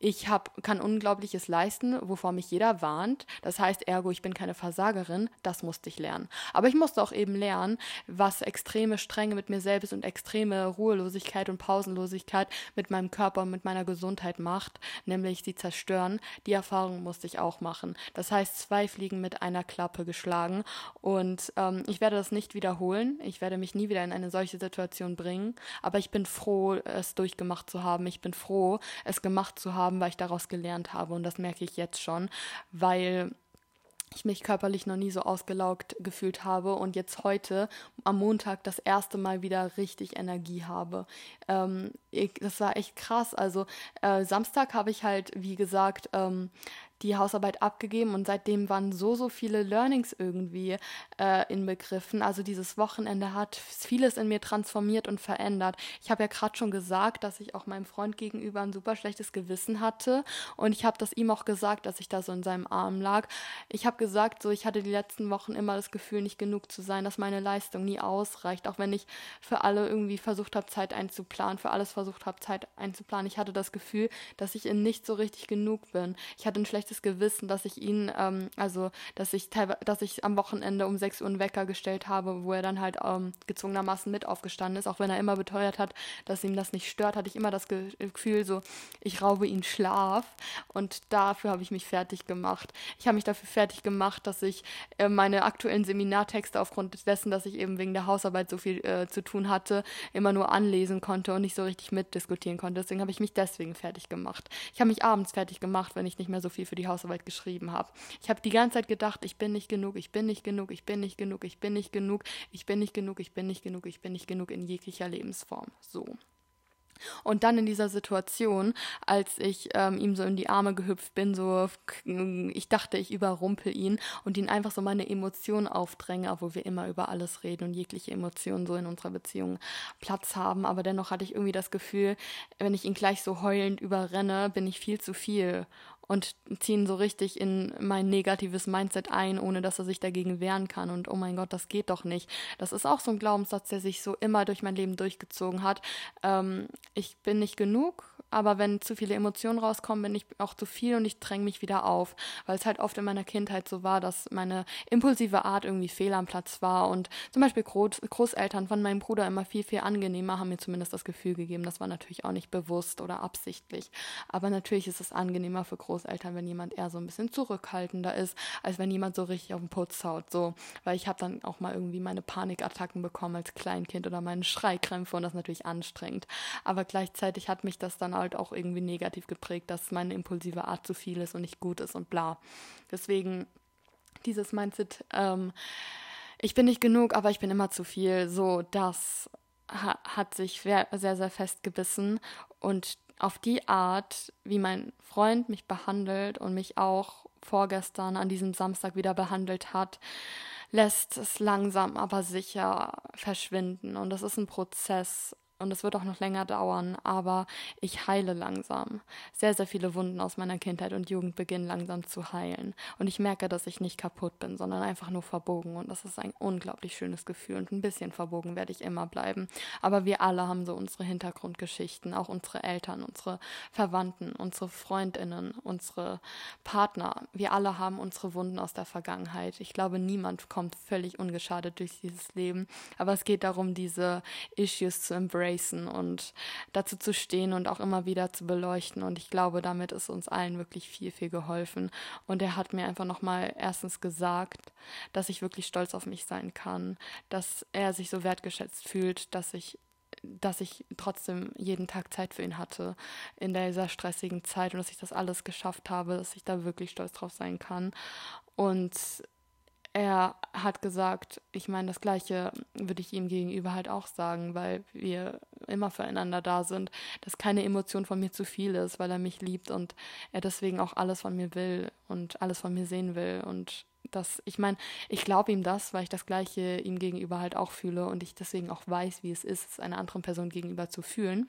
ich hab, kann Unglaubliches leisten, wovor mich jeder warnt. Das heißt, ergo, ich bin keine Versagerin. Das musste ich lernen. Aber ich musste auch eben lernen, was extreme Strenge mit mir selbst und extreme Ruhelosigkeit und Pausenlosigkeit mit meinem Körper und mit meiner Gesundheit macht, nämlich sie zerstören. Die Erfahrung musste ich auch machen. Das heißt, zwei Fliegen mit einer Klappe geschlagen. Und ähm, ich werde das nicht wiederholen. Ich werde mich nie wieder in eine solche Situation bringen. Aber ich bin froh, es durchgemacht zu haben. Ich bin froh, es gemacht zu haben haben, weil ich daraus gelernt habe. Und das merke ich jetzt schon, weil ich mich körperlich noch nie so ausgelaugt gefühlt habe und jetzt heute am Montag das erste Mal wieder richtig Energie habe. Ähm, ich, das war echt krass. Also äh, Samstag habe ich halt, wie gesagt, ähm, die Hausarbeit abgegeben und seitdem waren so, so viele Learnings irgendwie äh, inbegriffen. Also dieses Wochenende hat vieles in mir transformiert und verändert. Ich habe ja gerade schon gesagt, dass ich auch meinem Freund gegenüber ein super schlechtes Gewissen hatte und ich habe das ihm auch gesagt, dass ich da so in seinem Arm lag. Ich habe gesagt, so ich hatte die letzten Wochen immer das Gefühl, nicht genug zu sein, dass meine Leistung nie ausreicht, auch wenn ich für alle irgendwie versucht habe, Zeit einzuplanen, für alles versucht habe, Zeit einzuplanen. Ich hatte das Gefühl, dass ich in nicht so richtig genug bin. Ich hatte ein schlechtes Gewissen, dass ich ihn, ähm, also dass ich dass ich am Wochenende um 6 Uhr einen Wecker gestellt habe, wo er dann halt ähm, gezwungenermaßen mit aufgestanden ist, auch wenn er immer beteuert hat, dass ihm das nicht stört, hatte ich immer das Gefühl, so ich raube ihn Schlaf und dafür habe ich mich fertig gemacht. Ich habe mich dafür fertig gemacht, dass ich äh, meine aktuellen Seminartexte aufgrund dessen, dass ich eben wegen der Hausarbeit so viel äh, zu tun hatte, immer nur anlesen konnte und nicht so richtig mitdiskutieren konnte. Deswegen habe ich mich deswegen fertig gemacht. Ich habe mich abends fertig gemacht, wenn ich nicht mehr so viel für die Hausarbeit geschrieben habe. Ich habe die ganze Zeit gedacht, ich bin nicht genug, ich bin nicht genug, ich bin nicht genug, ich bin nicht genug, ich bin nicht genug, ich bin nicht genug, ich bin nicht genug in jeglicher Lebensform. So. Und dann in dieser Situation, als ich ähm, ihm so in die Arme gehüpft bin, so ich dachte, ich überrumpel ihn und ihn einfach so meine Emotionen aufdränge, obwohl wir immer über alles reden und jegliche Emotionen so in unserer Beziehung Platz haben. Aber dennoch hatte ich irgendwie das Gefühl, wenn ich ihn gleich so heulend überrenne, bin ich viel zu viel und ziehen so richtig in mein negatives Mindset ein, ohne dass er sich dagegen wehren kann. Und oh mein Gott, das geht doch nicht. Das ist auch so ein Glaubenssatz, der sich so immer durch mein Leben durchgezogen hat. Ähm, ich bin nicht genug, aber wenn zu viele Emotionen rauskommen, bin ich auch zu viel und ich dränge mich wieder auf, weil es halt oft in meiner Kindheit so war, dass meine impulsive Art irgendwie fehl am Platz war. Und zum Beispiel Groß Großeltern von meinem Bruder immer viel, viel angenehmer, haben mir zumindest das Gefühl gegeben, das war natürlich auch nicht bewusst oder absichtlich, aber natürlich ist es angenehmer für Großeltern, wenn jemand eher so ein bisschen zurückhaltender ist, als wenn jemand so richtig auf den Putz haut, so, weil ich habe dann auch mal irgendwie meine Panikattacken bekommen als Kleinkind oder meine Schreikrämpfe und das natürlich anstrengend, aber gleichzeitig hat mich das dann halt auch irgendwie negativ geprägt, dass meine impulsive Art zu viel ist und nicht gut ist und bla. Deswegen dieses Mindset, ähm, ich bin nicht genug, aber ich bin immer zu viel, so das ha hat sich sehr, sehr fest gebissen und auf die Art, wie mein Freund mich behandelt und mich auch vorgestern an diesem Samstag wieder behandelt hat, lässt es langsam aber sicher verschwinden. Und das ist ein Prozess und es wird auch noch länger dauern, aber ich heile langsam. Sehr, sehr viele Wunden aus meiner Kindheit und Jugend beginnen langsam zu heilen. Und ich merke, dass ich nicht kaputt bin, sondern einfach nur verbogen. Und das ist ein unglaublich schönes Gefühl. Und ein bisschen verbogen werde ich immer bleiben. Aber wir alle haben so unsere Hintergrundgeschichten, auch unsere Eltern, unsere Verwandten, unsere Freundinnen, unsere Partner. Wir alle haben unsere Wunden aus der Vergangenheit. Ich glaube, niemand kommt völlig ungeschadet durch dieses Leben. Aber es geht darum, diese Issues zu embrace embracen und dazu zu stehen und auch immer wieder zu beleuchten. Und ich glaube, damit ist uns allen wirklich viel, viel geholfen. Und er hat mir einfach nochmal erstens gesagt, dass ich wirklich stolz auf mich sein kann, dass er sich so wertgeschätzt fühlt, dass ich dass ich trotzdem jeden Tag Zeit für ihn hatte in dieser stressigen Zeit und dass ich das alles geschafft habe, dass ich da wirklich stolz drauf sein kann. Und er hat gesagt, ich meine, das Gleiche würde ich ihm gegenüber halt auch sagen, weil wir immer füreinander da sind, dass keine Emotion von mir zu viel ist, weil er mich liebt und er deswegen auch alles von mir will und alles von mir sehen will und das, ich meine, ich glaube ihm das, weil ich das Gleiche ihm gegenüber halt auch fühle und ich deswegen auch weiß, wie es ist, es einer anderen Person gegenüber zu fühlen.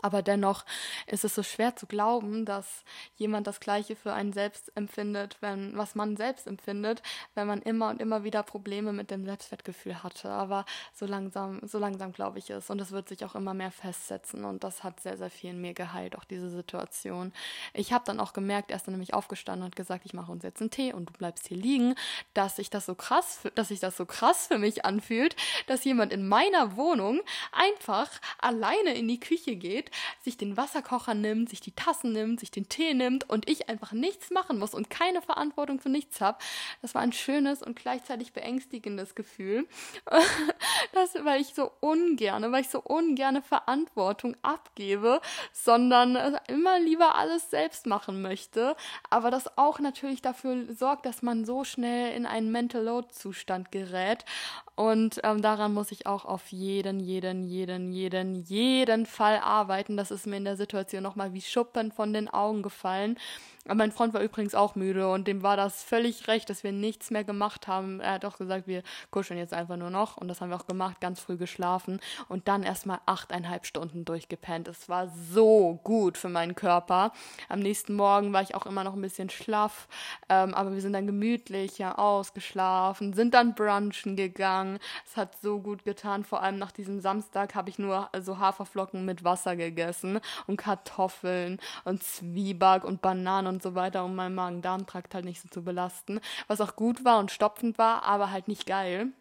Aber dennoch ist es so schwer zu glauben, dass jemand das Gleiche für einen selbst empfindet, wenn, was man selbst empfindet, wenn man immer und immer wieder Probleme mit dem Selbstwertgefühl hatte. Aber so langsam, so langsam glaube ich es. Und es wird sich auch immer mehr festsetzen. Und das hat sehr, sehr viel in mir geheilt, auch diese Situation. Ich habe dann auch gemerkt, er ist dann nämlich aufgestanden und gesagt, ich mache uns jetzt einen Tee und du bleibst hier liegen, dass sich das so krass, dass sich das so krass für mich anfühlt, dass jemand in meiner Wohnung einfach alleine in die Küche geht, sich den Wasserkocher nimmt, sich die Tassen nimmt, sich den Tee nimmt und ich einfach nichts machen muss und keine Verantwortung für nichts habe. Das war ein schönes und gleichzeitig beängstigendes Gefühl, das, weil ich so ungerne, weil ich so ungerne Verantwortung abgebe, sondern immer lieber alles selbst machen möchte, aber das auch natürlich dafür sorgt, dass man so schnell in einen Mental Load Zustand gerät und ähm, daran muss ich auch auf jeden, jeden, jeden, jeden, jeden Fall arbeiten. Das ist mir in der Situation nochmal wie Schuppen von den Augen gefallen. Aber mein Freund war übrigens auch müde und dem war das völlig recht, dass wir nichts mehr gemacht haben. Er hat auch gesagt, wir kuscheln jetzt einfach nur noch und das haben wir auch gemacht, ganz früh geschlafen und dann erstmal achteinhalb Stunden durchgepennt. Es war so gut für meinen Körper. Am nächsten Morgen war ich auch immer noch ein bisschen schlaff, ähm, aber wir sind dann gemütlich ja ausgeschlafen, sind dann brunchen gegangen. Es hat so gut getan, vor allem nach diesem Samstag habe ich nur so Haferflocken mit Wasser gegessen und Kartoffeln und Zwieback und Bananen und so weiter, um meinen Magen-Darm-Trakt halt nicht so zu belasten. Was auch gut war und stopfend war, aber halt nicht geil.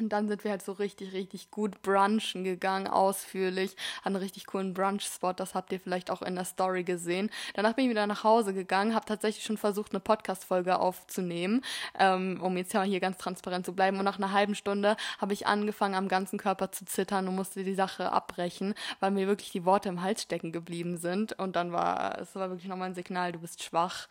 Und dann sind wir halt so richtig, richtig gut brunchen gegangen, ausführlich. An einen richtig coolen Brunch-Spot, das habt ihr vielleicht auch in der Story gesehen. Danach bin ich wieder nach Hause gegangen, habe tatsächlich schon versucht, eine Podcast-Folge aufzunehmen, ähm, um jetzt ja hier ganz transparent zu bleiben. Und nach einer halben Stunde habe ich angefangen, am ganzen Körper zu zittern und musste die Sache abbrechen, weil mir wirklich die Worte im Hals stecken geblieben sind. Und dann war, es war wirklich nochmal ein Signal, du bist schwach.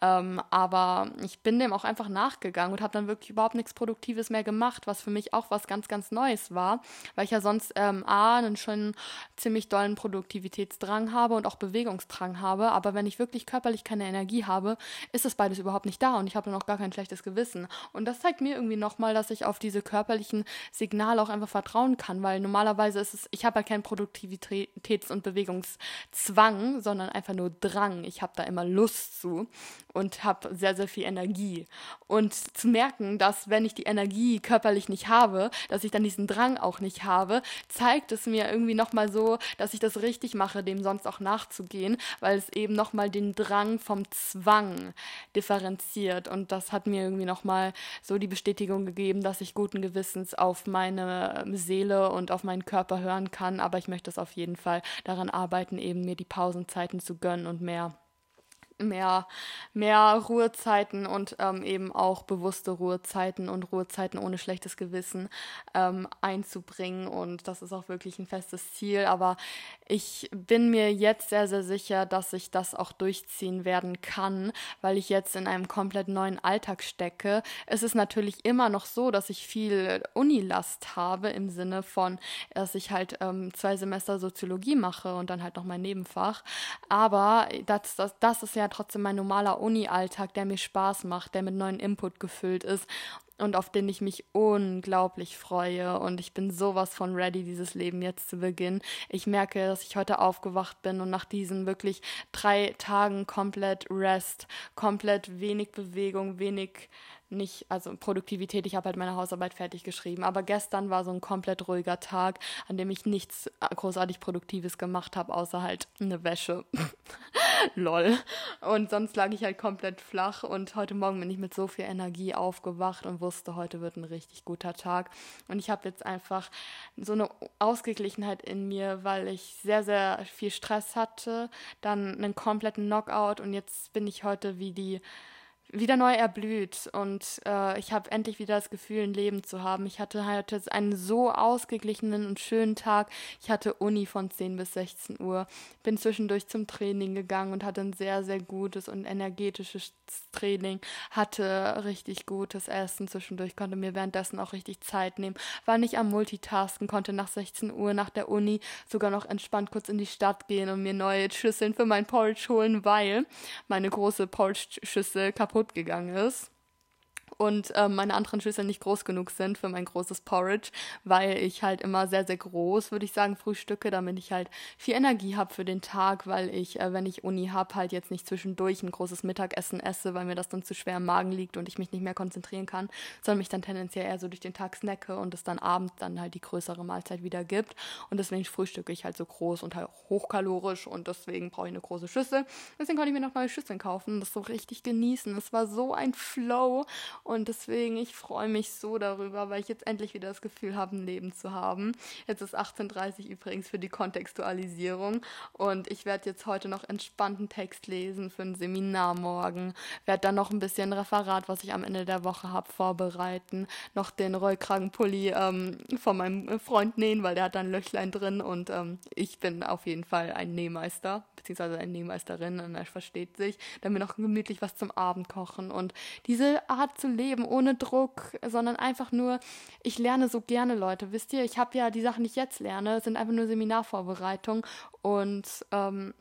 Ähm, aber ich bin dem auch einfach nachgegangen und habe dann wirklich überhaupt nichts Produktives mehr gemacht, was für mich auch was ganz, ganz Neues war, weil ich ja sonst ähm, A, einen schon ziemlich dollen Produktivitätsdrang habe und auch Bewegungsdrang habe, aber wenn ich wirklich körperlich keine Energie habe, ist das beides überhaupt nicht da und ich habe dann auch gar kein schlechtes Gewissen. Und das zeigt mir irgendwie nochmal, dass ich auf diese körperlichen Signale auch einfach vertrauen kann, weil normalerweise ist es, ich habe halt keinen Produktivitäts- und Bewegungszwang, sondern einfach nur Drang. Ich habe da immer Lust zu und habe sehr, sehr viel Energie. Und zu merken, dass wenn ich die Energie körperlich nicht habe, habe, dass ich dann diesen Drang auch nicht habe, zeigt es mir irgendwie nochmal so, dass ich das richtig mache, dem sonst auch nachzugehen, weil es eben nochmal den Drang vom Zwang differenziert. Und das hat mir irgendwie nochmal so die Bestätigung gegeben, dass ich guten Gewissens auf meine Seele und auf meinen Körper hören kann. Aber ich möchte es auf jeden Fall daran arbeiten, eben mir die Pausenzeiten zu gönnen und mehr mehr, mehr Ruhezeiten und ähm, eben auch bewusste Ruhezeiten und Ruhezeiten ohne schlechtes Gewissen ähm, einzubringen. Und das ist auch wirklich ein festes Ziel. Aber ich bin mir jetzt sehr, sehr sicher, dass ich das auch durchziehen werden kann, weil ich jetzt in einem komplett neuen Alltag stecke. Es ist natürlich immer noch so, dass ich viel Unilast habe im Sinne von, dass ich halt ähm, zwei Semester Soziologie mache und dann halt noch mein Nebenfach. Aber das, das, das ist ja trotzdem mein normaler Uni-Alltag, der mir Spaß macht, der mit neuen Input gefüllt ist und auf den ich mich unglaublich freue. Und ich bin sowas von ready, dieses Leben jetzt zu beginnen. Ich merke, dass ich heute aufgewacht bin und nach diesen wirklich drei Tagen komplett Rest, komplett wenig Bewegung, wenig nicht, also Produktivität, ich habe halt meine Hausarbeit fertig geschrieben, aber gestern war so ein komplett ruhiger Tag, an dem ich nichts großartig Produktives gemacht habe, außer halt eine Wäsche. Lol. Und sonst lag ich halt komplett flach und heute Morgen bin ich mit so viel Energie aufgewacht und wusste, heute wird ein richtig guter Tag. Und ich habe jetzt einfach so eine Ausgeglichenheit in mir, weil ich sehr, sehr viel Stress hatte, dann einen kompletten Knockout und jetzt bin ich heute wie die wieder neu erblüht und äh, ich habe endlich wieder das Gefühl, ein Leben zu haben. Ich hatte halt einen so ausgeglichenen und schönen Tag. Ich hatte Uni von 10 bis 16 Uhr, bin zwischendurch zum Training gegangen und hatte ein sehr, sehr gutes und energetisches Training, hatte richtig gutes Essen zwischendurch, konnte mir währenddessen auch richtig Zeit nehmen, war nicht am Multitasken, konnte nach 16 Uhr nach der Uni sogar noch entspannt kurz in die Stadt gehen und mir neue Schüsseln für mein Porridge holen, weil meine große Porridge-Schüssel kaputt kaputt gegangen ist und ähm, meine anderen Schüsseln nicht groß genug sind für mein großes Porridge, weil ich halt immer sehr, sehr groß, würde ich sagen, frühstücke, damit ich halt viel Energie habe für den Tag, weil ich, äh, wenn ich Uni habe, halt jetzt nicht zwischendurch ein großes Mittagessen esse, weil mir das dann zu schwer im Magen liegt und ich mich nicht mehr konzentrieren kann, sondern mich dann tendenziell eher so durch den Tag snacke und es dann abends dann halt die größere Mahlzeit wieder gibt. Und deswegen frühstücke ich halt so groß und halt hochkalorisch und deswegen brauche ich eine große Schüssel. Deswegen konnte ich mir noch neue Schüsseln kaufen und das so richtig genießen. Es war so ein Flow und deswegen, ich freue mich so darüber, weil ich jetzt endlich wieder das Gefühl habe, ein Leben zu haben. Jetzt ist 18.30 Uhr übrigens für die Kontextualisierung. Und ich werde jetzt heute noch entspannten Text lesen für ein Seminar morgen. Werde dann noch ein bisschen Referat, was ich am Ende der Woche habe, vorbereiten. Noch den Rollkragenpulli ähm, von meinem Freund nähen, weil der hat da ein Löchlein drin. Und ähm, ich bin auf jeden Fall ein Nähmeister, beziehungsweise eine Nähmeisterin. Und er versteht sich. Dann mir noch gemütlich was zum Abend kochen. Und diese Art zu Leben ohne Druck, sondern einfach nur, ich lerne so gerne Leute. Wisst ihr, ich habe ja die Sachen, die ich jetzt lerne, sind einfach nur Seminarvorbereitung und ähm,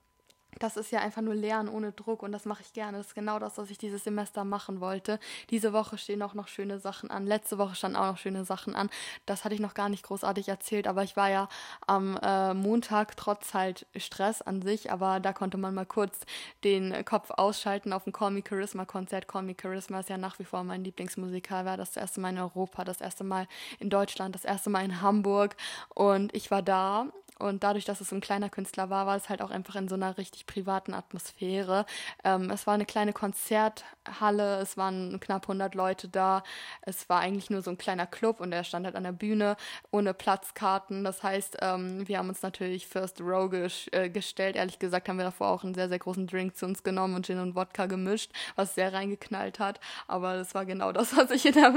das ist ja einfach nur Lernen ohne Druck und das mache ich gerne. Das ist genau das, was ich dieses Semester machen wollte. Diese Woche stehen auch noch schöne Sachen an. Letzte Woche standen auch noch schöne Sachen an. Das hatte ich noch gar nicht großartig erzählt, aber ich war ja am äh, Montag trotz halt Stress an sich, aber da konnte man mal kurz den Kopf ausschalten auf dem Call Me Charisma Konzert. Call Me Charisma ist ja nach wie vor mein Lieblingsmusikal, war das erste Mal in Europa, das erste Mal in Deutschland, das erste Mal in Hamburg und ich war da und dadurch, dass es ein kleiner Künstler war, war es halt auch einfach in so einer richtig privaten Atmosphäre. Ähm, es war eine kleine Konzerthalle, es waren knapp 100 Leute da. Es war eigentlich nur so ein kleiner Club und er stand halt an der Bühne ohne Platzkarten. Das heißt, ähm, wir haben uns natürlich First Row äh, gestellt. Ehrlich gesagt haben wir davor auch einen sehr, sehr großen Drink zu uns genommen und Gin und Wodka gemischt, was sehr reingeknallt hat. Aber das war genau das, was ich in der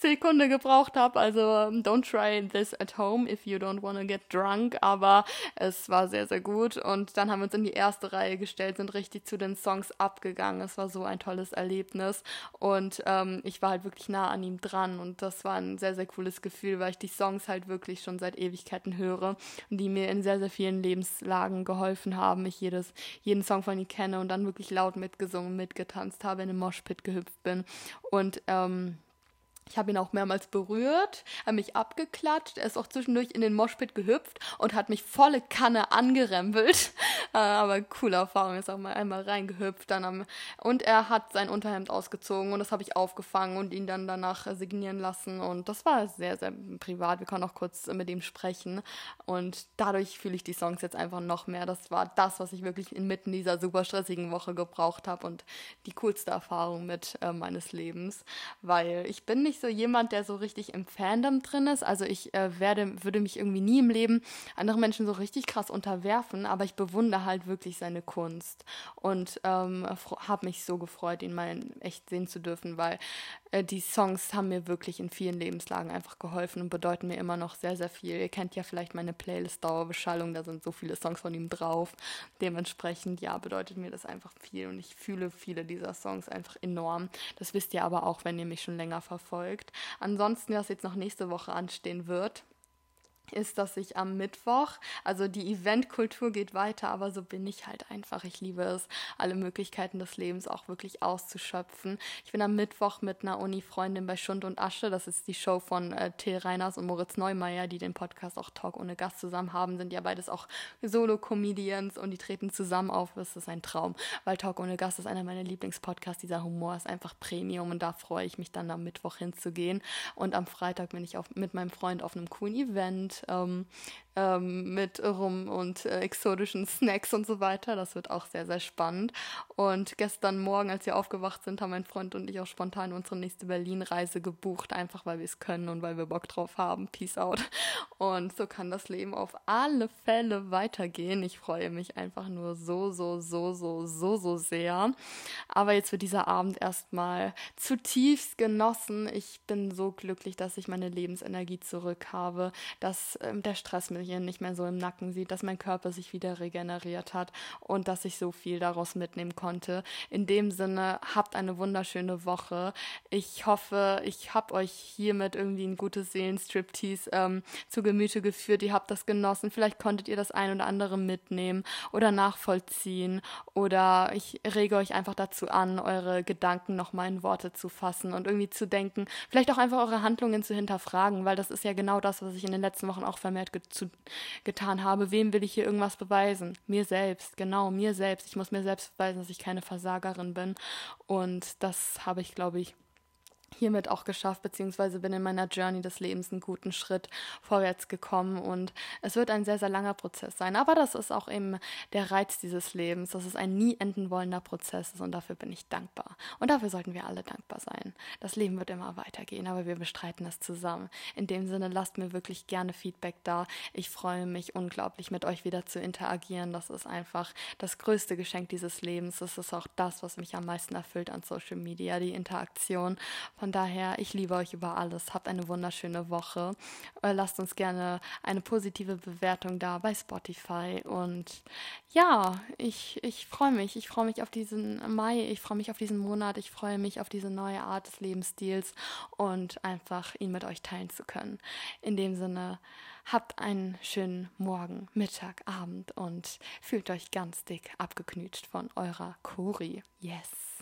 Sekunde gebraucht habe. Also don't try this at home if you don't want to get drunk aber es war sehr, sehr gut. Und dann haben wir uns in die erste Reihe gestellt, sind richtig zu den Songs abgegangen. Es war so ein tolles Erlebnis. Und ähm, ich war halt wirklich nah an ihm dran. Und das war ein sehr, sehr cooles Gefühl, weil ich die Songs halt wirklich schon seit Ewigkeiten höre und die mir in sehr, sehr vielen Lebenslagen geholfen haben. Ich jedes, jeden Song von ihm kenne und dann wirklich laut mitgesungen, mitgetanzt habe, in den Moshpit gehüpft bin. Und ähm, ich habe ihn auch mehrmals berührt, er mich abgeklatscht, er ist auch zwischendurch in den Moshpit gehüpft und hat mich volle Kanne angerempelt. Äh, aber coole Erfahrung, ist auch mal einmal reingehüpft. Dann am, und er hat sein Unterhemd ausgezogen und das habe ich aufgefangen und ihn dann danach signieren lassen. Und das war sehr, sehr privat. Wir konnten auch kurz mit ihm sprechen. Und dadurch fühle ich die Songs jetzt einfach noch mehr. Das war das, was ich wirklich inmitten dieser super stressigen Woche gebraucht habe und die coolste Erfahrung mit äh, meines Lebens. Weil ich bin nicht nicht so jemand, der so richtig im Fandom drin ist. Also ich äh, werde, würde mich irgendwie nie im Leben anderen Menschen so richtig krass unterwerfen, aber ich bewundere halt wirklich seine Kunst und ähm, habe mich so gefreut, ihn mal echt sehen zu dürfen, weil äh, die Songs haben mir wirklich in vielen Lebenslagen einfach geholfen und bedeuten mir immer noch sehr, sehr viel. Ihr kennt ja vielleicht meine Playlist Dauerbeschallung, da sind so viele Songs von ihm drauf. Dementsprechend, ja, bedeutet mir das einfach viel und ich fühle viele dieser Songs einfach enorm. Das wisst ihr aber auch, wenn ihr mich schon länger verfolgt. Ansonsten, was jetzt noch nächste Woche anstehen wird, ist, dass ich am Mittwoch, also die Eventkultur geht weiter, aber so bin ich halt einfach. Ich liebe es, alle Möglichkeiten des Lebens auch wirklich auszuschöpfen. Ich bin am Mittwoch mit einer Uni-Freundin bei Schund und Asche. Das ist die Show von äh, Till Reiners und Moritz Neumeier, die den Podcast auch Talk ohne Gast zusammen haben. Sind ja beides auch Solo-Comedians und die treten zusammen auf. Das ist ein Traum, weil Talk ohne Gast ist einer meiner Lieblingspodcasts. Dieser Humor ist einfach Premium und da freue ich mich dann am Mittwoch hinzugehen. Und am Freitag bin ich auf, mit meinem Freund auf einem coolen Event ähm, ähm, mit Rum und äh, exotischen Snacks und so weiter. Das wird auch sehr, sehr spannend. Und gestern Morgen, als wir aufgewacht sind, haben mein Freund und ich auch spontan unsere nächste Berlin-Reise gebucht, einfach weil wir es können und weil wir Bock drauf haben. Peace out. Und so kann das Leben auf alle Fälle weitergehen. Ich freue mich einfach nur so, so, so, so, so, so sehr. Aber jetzt wird dieser Abend erstmal zutiefst genossen. Ich bin so glücklich, dass ich meine Lebensenergie zurück habe, dass ähm, der Stress mich nicht mehr so im Nacken sieht, dass mein Körper sich wieder regeneriert hat und dass ich so viel daraus mitnehmen konnte. In dem Sinne, habt eine wunderschöne Woche. Ich hoffe, ich habe euch hiermit irgendwie ein gutes Seelenstriptease ähm, zu Gemüte geführt. Ihr habt das genossen. Vielleicht konntet ihr das ein oder andere mitnehmen oder nachvollziehen. Oder ich rege euch einfach dazu an, eure Gedanken nochmal in Worte zu fassen und irgendwie zu denken. Vielleicht auch einfach eure Handlungen zu hinterfragen, weil das ist ja genau das, was ich in den letzten Wochen auch vermehrt zu, getan habe. Wem will ich hier irgendwas beweisen? Mir selbst, genau, mir selbst. Ich muss mir selbst beweisen, dass ich keine Versagerin bin. Und das habe ich, glaube ich, hiermit auch geschafft, beziehungsweise bin in meiner Journey des Lebens einen guten Schritt vorwärts gekommen und es wird ein sehr, sehr langer Prozess sein. Aber das ist auch eben der Reiz dieses Lebens, dass es ein nie enden wollender Prozess ist und dafür bin ich dankbar. Und dafür sollten wir alle dankbar sein. Das Leben wird immer weitergehen, aber wir bestreiten es zusammen. In dem Sinne, lasst mir wirklich gerne Feedback da. Ich freue mich unglaublich, mit euch wieder zu interagieren. Das ist einfach das größte Geschenk dieses Lebens. Das ist auch das, was mich am meisten erfüllt an Social Media, die Interaktion Von daher, ich liebe euch über alles. Habt eine wunderschöne Woche. Äh, lasst uns gerne eine positive Bewertung da bei Spotify. Und ja, ich, ich freue mich. Ich freue mich auf diesen Mai. Ich freue mich auf diesen Monat. Ich freue mich auf diese neue Art des Lebensstils und einfach ihn mit euch teilen zu können. In dem Sinne, habt einen schönen Morgen, Mittag, Abend und fühlt euch ganz dick abgeknütscht von eurer Kuri. Yes.